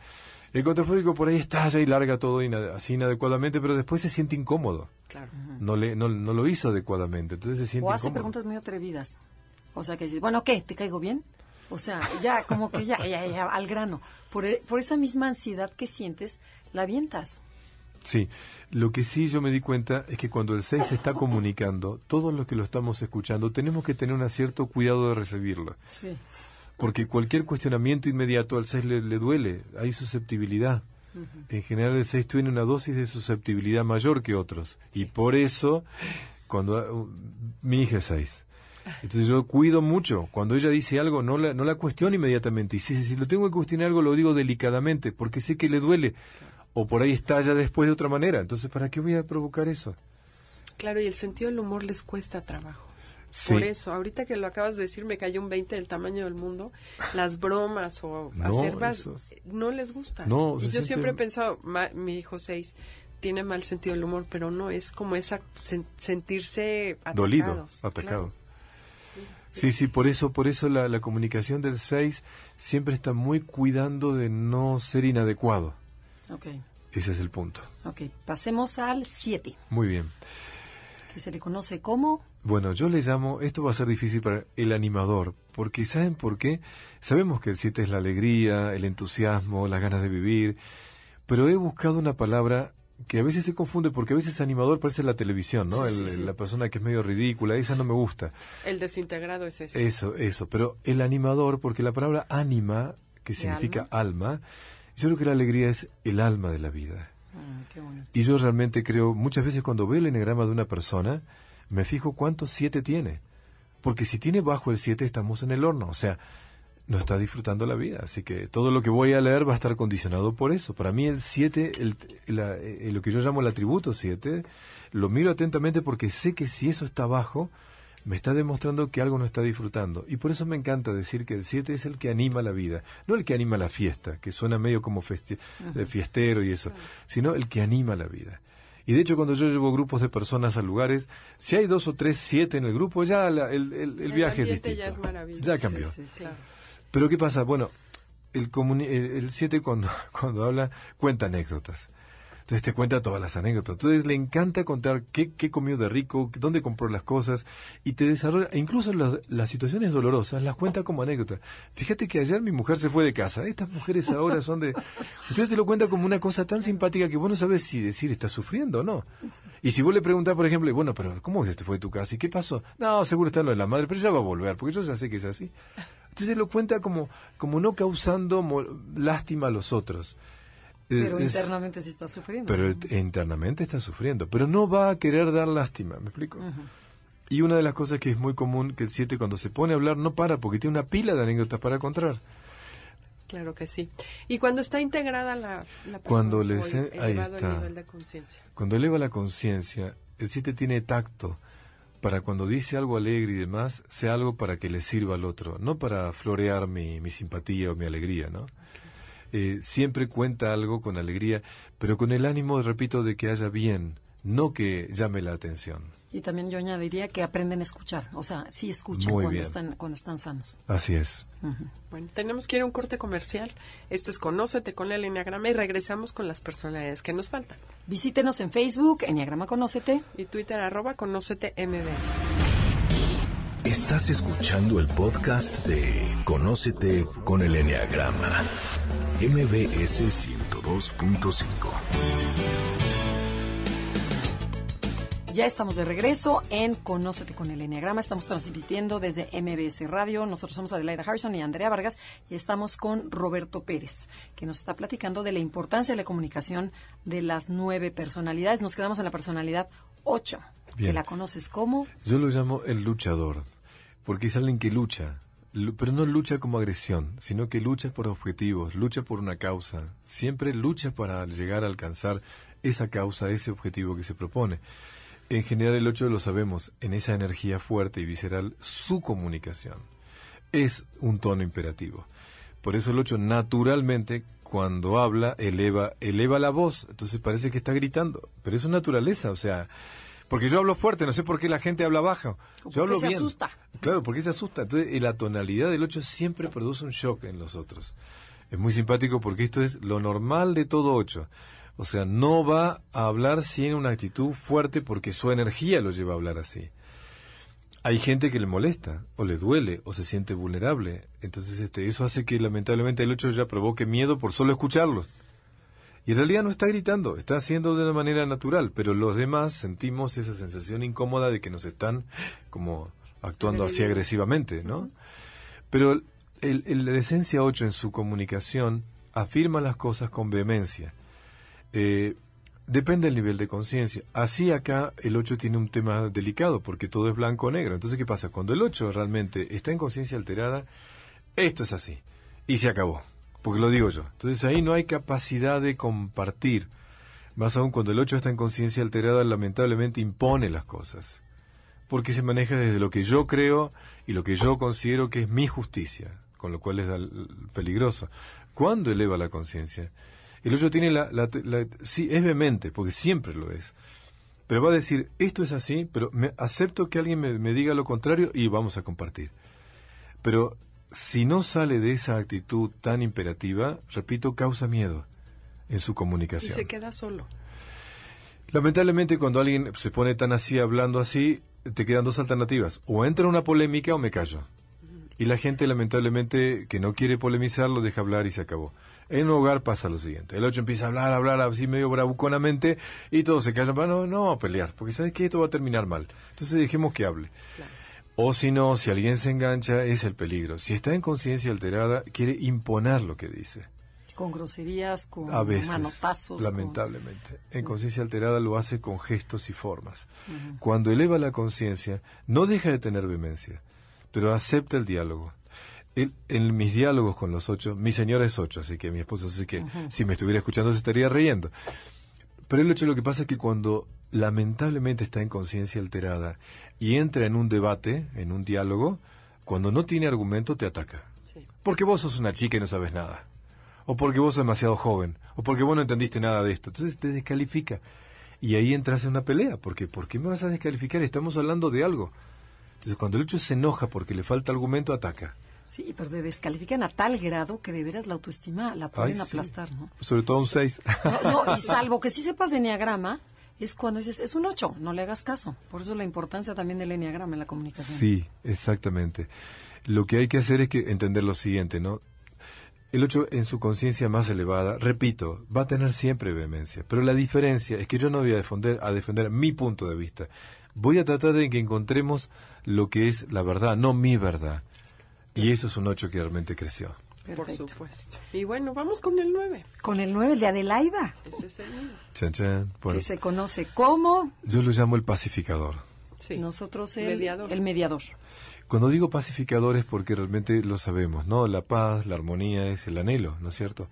El contrafóbico por ahí estalla y larga todo así inadecuadamente, pero después se siente incómodo. Claro. No le no, no lo hizo adecuadamente, entonces se siente O hace preguntas muy atrevidas. O sea, que dices, bueno, ¿qué? ¿Te caigo bien? O sea, ya, como que ya, ya, ya, al grano. Por, e, por esa misma ansiedad que sientes, la avientas. Sí, lo que sí yo me di cuenta es que cuando el 6 se está comunicando, todos los que lo estamos escuchando tenemos que tener un cierto cuidado de recibirlo. Sí. Porque cualquier cuestionamiento inmediato al 6 le, duele, hay susceptibilidad. En general el 6 tiene una dosis de susceptibilidad mayor que otros. Y por eso, cuando uh, mi hija es 6, entonces yo cuido mucho. Cuando ella dice algo, no la, no la cuestiono inmediatamente. Y si, si, lo tengo que cuestionar algo, lo digo delicadamente, porque sé que le duele. O por ahí estalla después de otra manera. Entonces, ¿para qué voy a provocar eso? Claro, y el sentido del humor les cuesta trabajo. Por eso, ahorita que lo acabas de decir, me cayó un 20 del tamaño del mundo. Las bromas o hacer no les gusta. No, y yo siempre he pensado, mi hijo 6 tiene mal sentido del humor, pero no, es como esa sentirse Dolido, atacado. Sí, sí, por eso, por eso la, la comunicación del 6 siempre está muy cuidando de no ser inadecuado. Ok. Ese es el punto. Ok, pasemos al 7. Muy bien. Que se le conoce como... Bueno, yo le llamo, esto va a ser difícil para el animador, porque ¿saben por qué? Sabemos que el 7 es la alegría, el entusiasmo, las ganas de vivir, pero he buscado una palabra que a veces se confunde porque a veces animador parece la televisión, ¿no? La persona que es medio ridícula, esa no me gusta. El desintegrado es eso. Eso, eso, pero el animador, porque la palabra ánima, que significa alma? yo creo que la alegría es el alma de la vida. Ah, y yo realmente creo, muchas veces cuando veo el enegrama de una persona, me fijo cuántos siete tiene. Porque si tiene bajo el siete, estamos en el horno. O sea, no está disfrutando la vida. Así que todo lo que voy a leer va a estar condicionado por eso. Para mí el 7, el, eh, lo que yo llamo el atributo 7, lo miro atentamente porque sé que si eso está abajo, me está demostrando que algo no está disfrutando. Y por eso me encanta decir que el 7 es el que anima la vida, no el que anima la fiesta, que suena medio como fiestero y eso, sino el que anima la vida. Y de hecho, cuando yo llevo grupos de personas a lugares, si hay dos o tres, siete en el grupo, ya el, el, viaje es distinto. Ya, cambió. Pero ¿qué pasa? Bueno, el 7 el, siete cuando, cuando habla cuenta anécdotas. Entonces te cuenta todas las anécdotas. Entonces le encanta contar qué, qué comió de rico, dónde compró las cosas y te desarrolla, e incluso las, las situaciones dolorosas las cuenta como anécdota. Fíjate que ayer mi mujer se fue de casa. Estas mujeres ahora son de... Usted te lo cuenta como una cosa tan simpática que vos no sabes si decir está sufriendo o no. Y si vos le preguntás, por ejemplo, bueno, pero ¿cómo es que fue de tu casa? ¿Y qué pasó? No, seguro está lo de la madre, pero ya va a volver, porque yo ya sé que es así. Entonces lo cuenta como, como no causando lástima a los otros. Eh, pero internamente sí está sufriendo. Pero internamente está sufriendo. Pero no va a querer dar lástima, ¿me explico? Y una de las cosas que es muy común, que el 7 cuando se pone a hablar no para, porque tiene una pila de anécdotas para contar. Claro que sí. Y cuando está integrada la, la cuando le ahí está. Cuando eleva la conciencia, el 7 tiene tacto para cuando dice algo alegre y demás, sea algo para que le sirva al otro, no para florear mi, mi simpatía o mi alegría, ¿no? Eh, siempre cuenta algo con alegría, pero con el ánimo, repito, de que haya bien, no que llame la atención. Y también yo añadiría que aprenden a escuchar, o sea, sí escuchan cuando están, cuando están sanos. Así es. Bueno, tenemos que ir a un corte comercial. Esto es Conócete con el Enneagrama y regresamos con las personalidades que nos faltan. Visítenos en Facebook, Enneagrama Conócete. Y Twitter, arroba Conócete MBS. Estás escuchando el podcast de Conócete con el Enneagrama, MBS 102.5. Ya estamos de regreso en Conócete con el Enneagrama. Estamos transmitiendo desde MBS Radio. Nosotros somos Adelaida Harrison y Andrea Vargas y estamos con Roberto Pérez, que nos está platicando de la importancia de la comunicación de las nueve personalidades. Nos quedamos en la personalidad ocho, que la conoces como... Yo lo llamo el luchador, porque es alguien que lucha, pero no lucha como agresión, sino que lucha por objetivos, lucha por una causa, siempre lucha para llegar a alcanzar esa causa, ese objetivo que se propone. En general el 8 lo sabemos, en esa energía fuerte y visceral, su comunicación es un tono imperativo. Por eso el 8 naturalmente cuando habla eleva eleva la voz, entonces parece que está gritando, pero es su naturaleza, o sea, porque yo hablo fuerte, no sé por qué la gente habla bajo. Yo hablo se bien. asusta. Claro, porque se asusta. Entonces, la tonalidad del 8 siempre produce un shock en los otros. Es muy simpático porque esto es lo normal de todo 8. O sea, no va a hablar sin una actitud fuerte porque su energía lo lleva a hablar así. Hay gente que le molesta, o le duele, o se siente vulnerable. Entonces, este, eso hace que lamentablemente el 8 ya provoque miedo por solo escucharlo. Y en realidad no está gritando, está haciendo de una manera natural, pero los demás sentimos esa sensación incómoda de que nos están como actuando así agresivamente, ¿no? Pero el, el, la esencia 8 en su comunicación afirma las cosas con vehemencia eh, depende del nivel de conciencia. Así acá el 8 tiene un tema delicado porque todo es blanco o negro. Entonces, ¿qué pasa? Cuando el 8 realmente está en conciencia alterada, esto es así. Y se acabó. Porque lo digo yo. Entonces ahí no hay capacidad de compartir. Más aún cuando el 8 está en conciencia alterada, lamentablemente impone las cosas. Porque se maneja desde lo que yo creo y lo que yo considero que es mi justicia. Con lo cual es peligroso. ¿Cuándo eleva la conciencia? El otro tiene la, sí, es vehemente, porque siempre lo es. Pero va a decir, esto es así, pero me, acepto que alguien me, diga lo contrario y vamos a compartir. Pero si no sale de esa actitud tan imperativa, repito, causa miedo en su comunicación. Y se queda solo. Lamentablemente, cuando alguien se pone tan así, hablando así, te quedan dos alternativas. O entra una polémica o me callo. Y la gente, lamentablemente, que no quiere polemizar, lo deja hablar y se acabó. En un hogar pasa lo siguiente. El 8 empieza a hablar, a hablar así medio bravuconamente y todos se callan. No, no a pelear, porque sabes que esto va a terminar mal. Entonces dejemos que hable. O si no, si alguien se engancha, es el peligro. Si está en conciencia alterada, quiere imponer lo que dice. Con groserías, con a veces, manotazos. Lamentablemente. En conciencia alterada lo hace con gestos y formas. Cuando eleva la conciencia, no deja de tener vehemencia, pero acepta el diálogo en mis diálogos con los ocho, mi señora es ocho, así que mi esposo, así que si me estuviera escuchando se estaría riendo. Pero el hecho lo que pasa es que cuando lamentablemente está en conciencia alterada y entra en un debate, en un diálogo, cuando no tiene argumento te ataca. Porque vos sos una chica y no sabes nada. O porque vos sos demasiado joven. O porque vos no entendiste nada de esto. Entonces te descalifica. Y ahí entras en una pelea. Porque ¿por qué me vas a descalificar? Estamos hablando de algo. Entonces cuando el hecho se enoja porque le falta argumento, ataca. Sí, pero te descalifican a tal grado que de veras la autoestima la pueden aplastar, ¿no? Sobre todo un 6. No, y salvo que si sepas de enneagrama, es cuando dices, es un 8, no le hagas caso. Por eso la importancia también del enneagrama en la comunicación. Sí, exactamente. Lo que hay que hacer es que entender lo siguiente, ¿no? El 8 en su conciencia más elevada, repito, va a tener siempre vehemencia, pero la diferencia es que yo no voy a defender, a defender mi punto de vista. Voy a tratar de que encontremos lo que es la verdad, no mi verdad. Y eso es un 8 que realmente creció. Por supuesto. Y bueno, vamos con el 9. Con el 9, el de Adelaida. Ese es el Chan, chan. Que se conoce como... Yo lo llamo el pacificador. Sí. Nosotros el mediador. el mediador. Cuando digo pacificador es porque realmente lo sabemos, ¿no? La paz, la armonía es el anhelo, ¿no es cierto?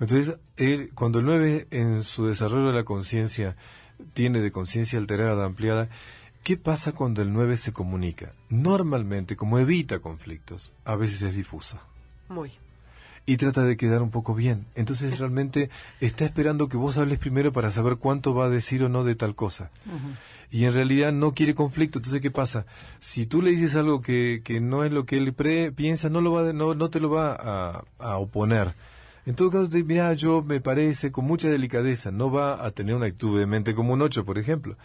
Entonces, él, cuando el 9 en su desarrollo de la conciencia tiene de conciencia alterada, ampliada, ¿Qué pasa cuando el 9 se comunica? Normalmente, como evita conflictos, a veces es difuso. Muy. Y trata de quedar un poco bien. Entonces realmente está esperando que vos hables primero para saber cuánto va a decir o no de tal cosa. Y en realidad no quiere conflicto. Entonces, ¿qué pasa? Si tú le dices algo que, que no es lo que él pre piensa, no, lo va, no, no te lo va a, a oponer. En todo caso, mira, yo me parece con mucha delicadeza, no va a tener una actitud de mente como un 8, por ejemplo.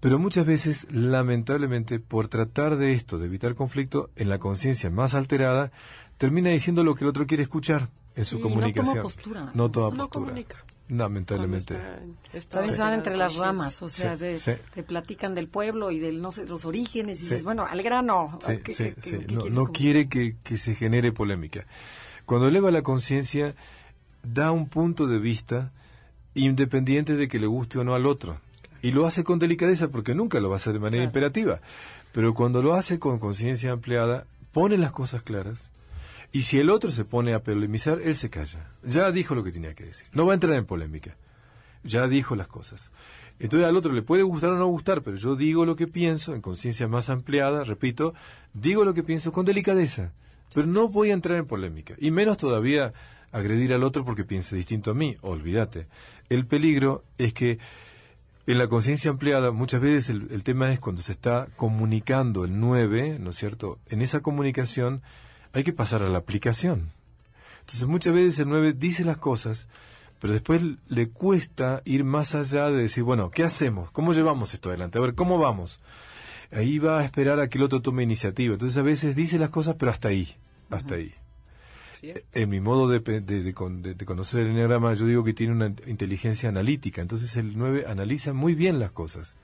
Pero muchas veces, lamentablemente, por tratar de esto, de evitar conflicto, en la conciencia más alterada, termina diciendo lo que el otro quiere escuchar en su comunicación. No toma postura. No toma postura. Lamentablemente. También se van entre las ramas, o sea, te platican del pueblo y de no sé, los orígenes y dices, bueno, al grano. no, no quiere que, que se genere polémica. Cuando eleva la conciencia, da un punto de vista independiente de que le guste o no al otro. Y lo hace con delicadeza porque nunca lo va a hacer de manera imperativa. Pero cuando lo hace con conciencia ampliada, pone las cosas claras. Y si el otro se pone a polemizar, él se calla. Ya dijo lo que tenía que decir. No va a entrar en polémica. Ya dijo las cosas. Entonces al otro le puede gustar o no gustar, pero yo digo lo que pienso en conciencia más ampliada, repito, digo lo que pienso con delicadeza. Pero no voy a entrar en polémica. Y menos todavía agredir al otro porque piense distinto a mí. Olvídate. El peligro es que en la conciencia ampliada, muchas veces el, tema es cuando se está comunicando el 9, ¿no es cierto? En esa comunicación hay que pasar a la aplicación. Entonces muchas veces el 9 dice las cosas, pero después le cuesta ir más allá de decir, bueno, ¿qué hacemos? ¿Cómo llevamos esto adelante? A ver, ¿cómo vamos? Ahí va a esperar a que el otro tome iniciativa. Entonces a veces dice las cosas, pero hasta ahí, hasta ahí. En mi modo de, de, conocer el enneagrama, yo digo que tiene una inteligencia analítica. Entonces el 9 analiza muy bien las cosas.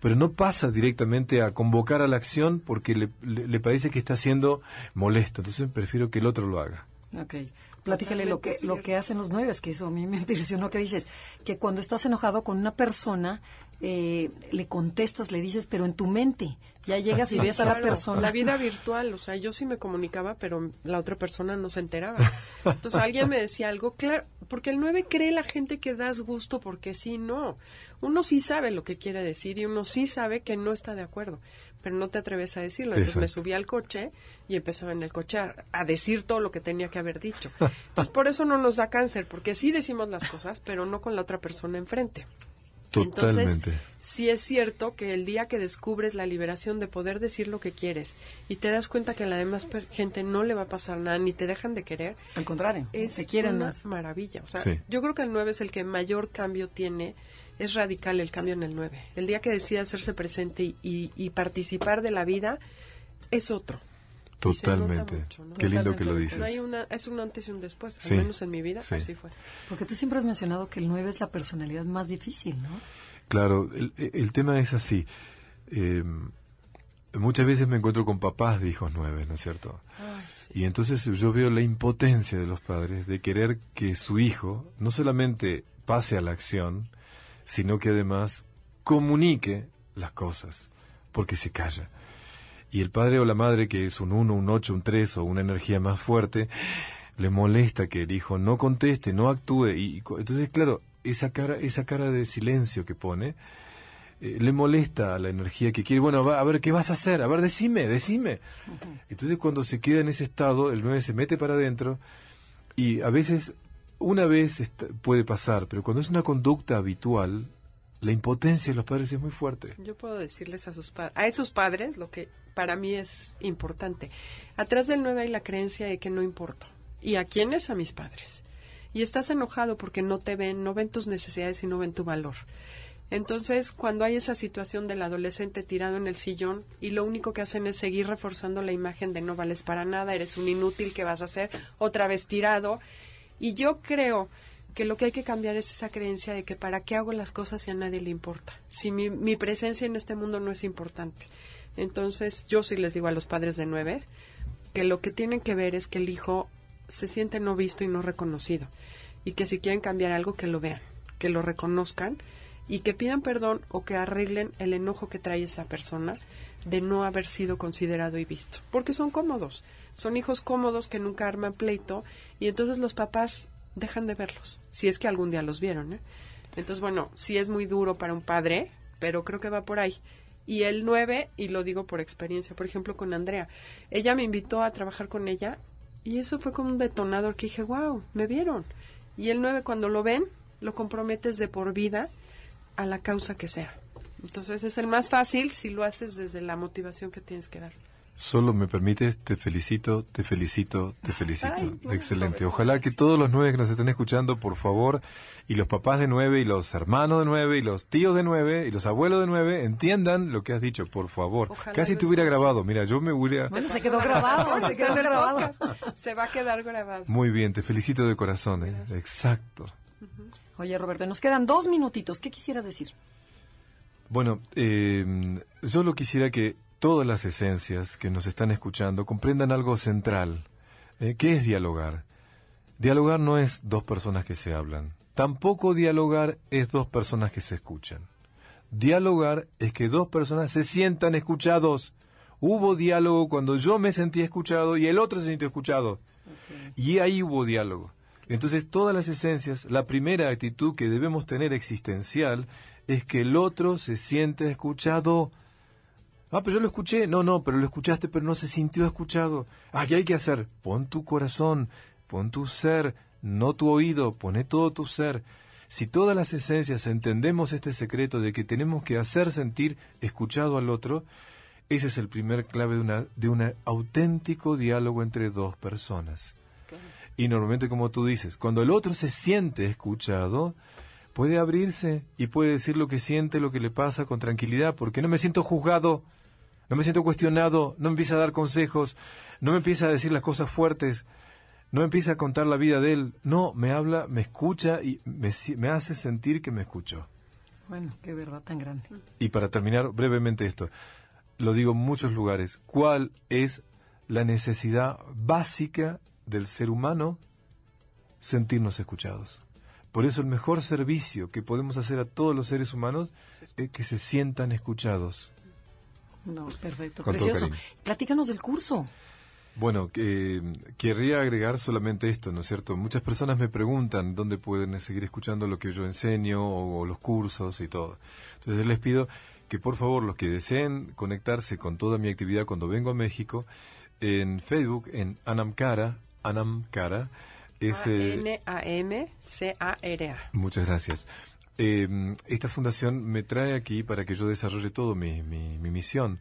Pero no pasa directamente a convocar a la acción porque le, le, parece que está siendo molesto. Entonces prefiero que el otro lo haga. Okay. Platícale lo que, lo que hacen los nueve, que eso a mí me impresionó que dices, que cuando estás enojado con una persona, eh, le contestas, le dices, pero en tu mente. Ya llegas y ves a la persona. La vida virtual, o sea, yo sí me comunicaba, pero la otra persona no se enteraba. Entonces alguien me decía algo, claro, porque el 9 cree la gente que das gusto porque sí, no. Uno sí sabe lo que quiere decir y uno sí sabe que no está de acuerdo, pero no te atreves a decirlo. Entonces me subí al coche y empezaba en el coche a, decir todo lo que tenía que haber dicho. Entonces por eso no nos da cáncer, porque sí decimos las cosas, pero no con la otra persona enfrente. Totalmente. Entonces, sí es cierto que el día que descubres la liberación de poder decir lo que quieres y te das cuenta que a la demás gente no le va a pasar nada ni te dejan de querer. Al contrario, es una maravilla. O sea, yo creo que el 9 es el que mayor cambio tiene. Es radical el cambio en el 9. El día que decide hacerse presente y participar de la vida es otro. Totalmente. Qué lindo que lo dices. es un antes y un después, al menos en mi vida así fue. Porque tú siempre has mencionado que el 9 es la personalidad más difícil, ¿no? Claro, el, tema es así. Em, muchas veces me encuentro con papás de hijos nueve, ¿no es cierto? Y entonces yo veo la impotencia de los padres de querer que su hijo no solamente pase a la acción, sino que además comunique las cosas, porque se calla y el padre o la madre, que es un 1, un 8, un 3 o una energía más fuerte, le molesta que el hijo no conteste, no actúe. Y, entonces, claro, esa cara, esa cara de silencio que pone, eh, le molesta a la energía que quiere. Bueno, a ver, ¿qué vas a hacer? A ver, decime, decime. Entonces, cuando se queda en ese estado, el 9 se mete para adentro y a veces, una vez puede pasar, pero cuando es una conducta habitual, la impotencia de los padres es muy fuerte. Yo puedo decirles a sus a esos padres lo que para mí es importante. Atrás del 9 hay la creencia de que no importa. ¿Y a quiénes? A mis padres. Y estás enojado porque no te ven, no ven tus necesidades y no ven tu valor. Entonces, cuando hay esa situación del adolescente tirado en el sillón y lo único que hacen es seguir reforzando la imagen de no vales para nada, eres un inútil que vas a hacer otra vez tirado. Y yo creo que lo que hay que cambiar es esa creencia de que para qué hago las cosas si a nadie le importa, si mi, mi presencia en este mundo no es importante. Entonces, yo sí les digo a los padres de nueve que lo que tienen que ver es que el hijo se siente no visto y no reconocido. Y que si quieren cambiar algo, que lo vean, que lo reconozcan y que pidan perdón o que arreglen el enojo que trae esa persona de no haber sido considerado y visto. Porque son cómodos, son hijos cómodos que nunca arman pleito y entonces los papás dejan de verlos, si es que algún día los vieron. ¿eh? Entonces, bueno, sí es muy duro para un padre, pero creo que va por ahí. Y el 9, y lo digo por experiencia, por ejemplo, con Andrea, ella me invitó a trabajar con ella y eso fue como un detonador que dije, wow, me vieron. Y el 9, cuando lo ven, lo comprometes de por vida a la causa que sea. Entonces es el más fácil si lo haces desde la motivación que tienes que dar. Solo me permites, te felicito, te felicito, te felicito. Excelente. Ojalá que todos los nueve que nos estén escuchando, por favor, y los papás de nueve, y los hermanos de nueve, y los tíos de nueve, y los abuelos de nueve, entiendan lo que has dicho, por favor. Casi te hubiera grabado. Mira, yo me hubiera... Bueno, se quedó grabado, se quedó grabado. Se va a quedar grabado. Muy bien, te felicito de corazón. ¿eh? Exacto. Oye, Roberto, nos quedan dos minutitos. ¿Qué quisieras decir? Bueno, eh, yo lo quisiera que todas las esencias que nos están escuchando comprendan algo central. Eh, ¿Qué es dialogar? Dialogar no es dos personas que se hablan. Tampoco dialogar es dos personas que se escuchan. Dialogar es que dos personas se sientan escuchados. Hubo diálogo cuando yo me sentí escuchado y el otro se sintió escuchado. Y ahí hubo diálogo. Entonces, todas las esencias, la primera actitud que debemos tener existencial es que el otro se siente escuchado. Ah, pero yo lo escuché. No, no, pero lo escuchaste, pero no se sintió escuchado. Ah, ¿qué hay que hacer? Pon tu corazón, pon tu ser, no tu oído, pone todo tu ser. Si todas las esencias entendemos este secreto de que tenemos que hacer sentir escuchado al otro, ese es el primer clave de, de un auténtico diálogo entre dos personas. Y normalmente, como tú dices, cuando el otro se siente escuchado, puede abrirse y puede decir lo que siente, lo que le pasa con tranquilidad, porque no me siento juzgado, no me siento cuestionado, no me empieza a dar consejos, no me empieza a decir las cosas fuertes, no me empieza a contar la vida de él, no, me habla, me escucha y me, me hace sentir que me escuchó. Bueno, qué verdad tan grande. Y para terminar brevemente esto, lo digo en muchos lugares, ¿cuál es la necesidad básica del ser humano sentirnos escuchados. Por eso el mejor servicio que podemos hacer a todos los seres humanos es que se sientan escuchados. No, perfecto, precioso. Platícanos del curso. Bueno, eh, querría agregar solamente esto, ¿no es cierto? Muchas personas me preguntan dónde pueden seguir escuchando lo que yo enseño o, los cursos y todo. Entonces les pido que por favor los que deseen conectarse con toda mi actividad cuando vengo a México, en Facebook, en Anamcara, Anam Cara. Es, N-A-M-C-A-R-A. Muchas gracias. Eh, esta fundación me trae aquí para que yo desarrolle todo mi, mi, mi misión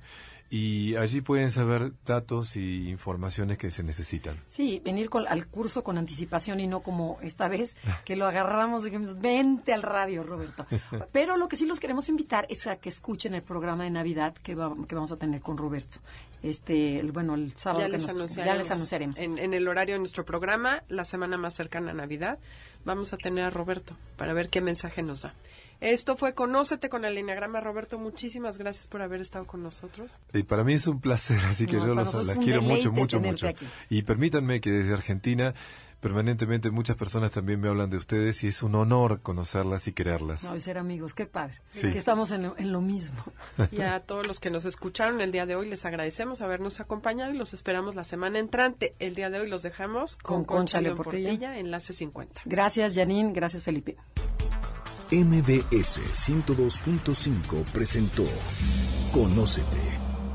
y allí pueden saber datos y informaciones que se necesitan. Sí, venir al curso con anticipación y no como esta vez que lo agarramos y dijimos, vente al radio, Roberto. Pero lo que sí los queremos invitar es a que escuchen el programa de Navidad que, que vamos a tener con Roberto. Este, bueno, el sábado ya, les, anunciaremos, En, en, el horario de nuestro programa, la semana más cercana a Navidad, vamos a tener a Roberto para ver qué mensaje nos da. Esto fue Conócete con el Enneagrama. Roberto, muchísimas gracias por haber estado con nosotros. Y para mí es un placer, así que yo los, quiero mucho, mucho, mucho. Y permítanme que desde Argentina permanentemente muchas personas también me hablan de ustedes y es un honor conocerlas y quererlas. No, ser amigos, qué padre. Que estamos en, lo mismo. Y a todos los que nos escucharon el día de hoy les agradecemos habernos acompañado y los esperamos la semana entrante. El día de hoy los dejamos con, Concha, León Portilla, Enlace 50. Gracias, Janine. Gracias, Felipe. MBS 102.5 presentó Conócete.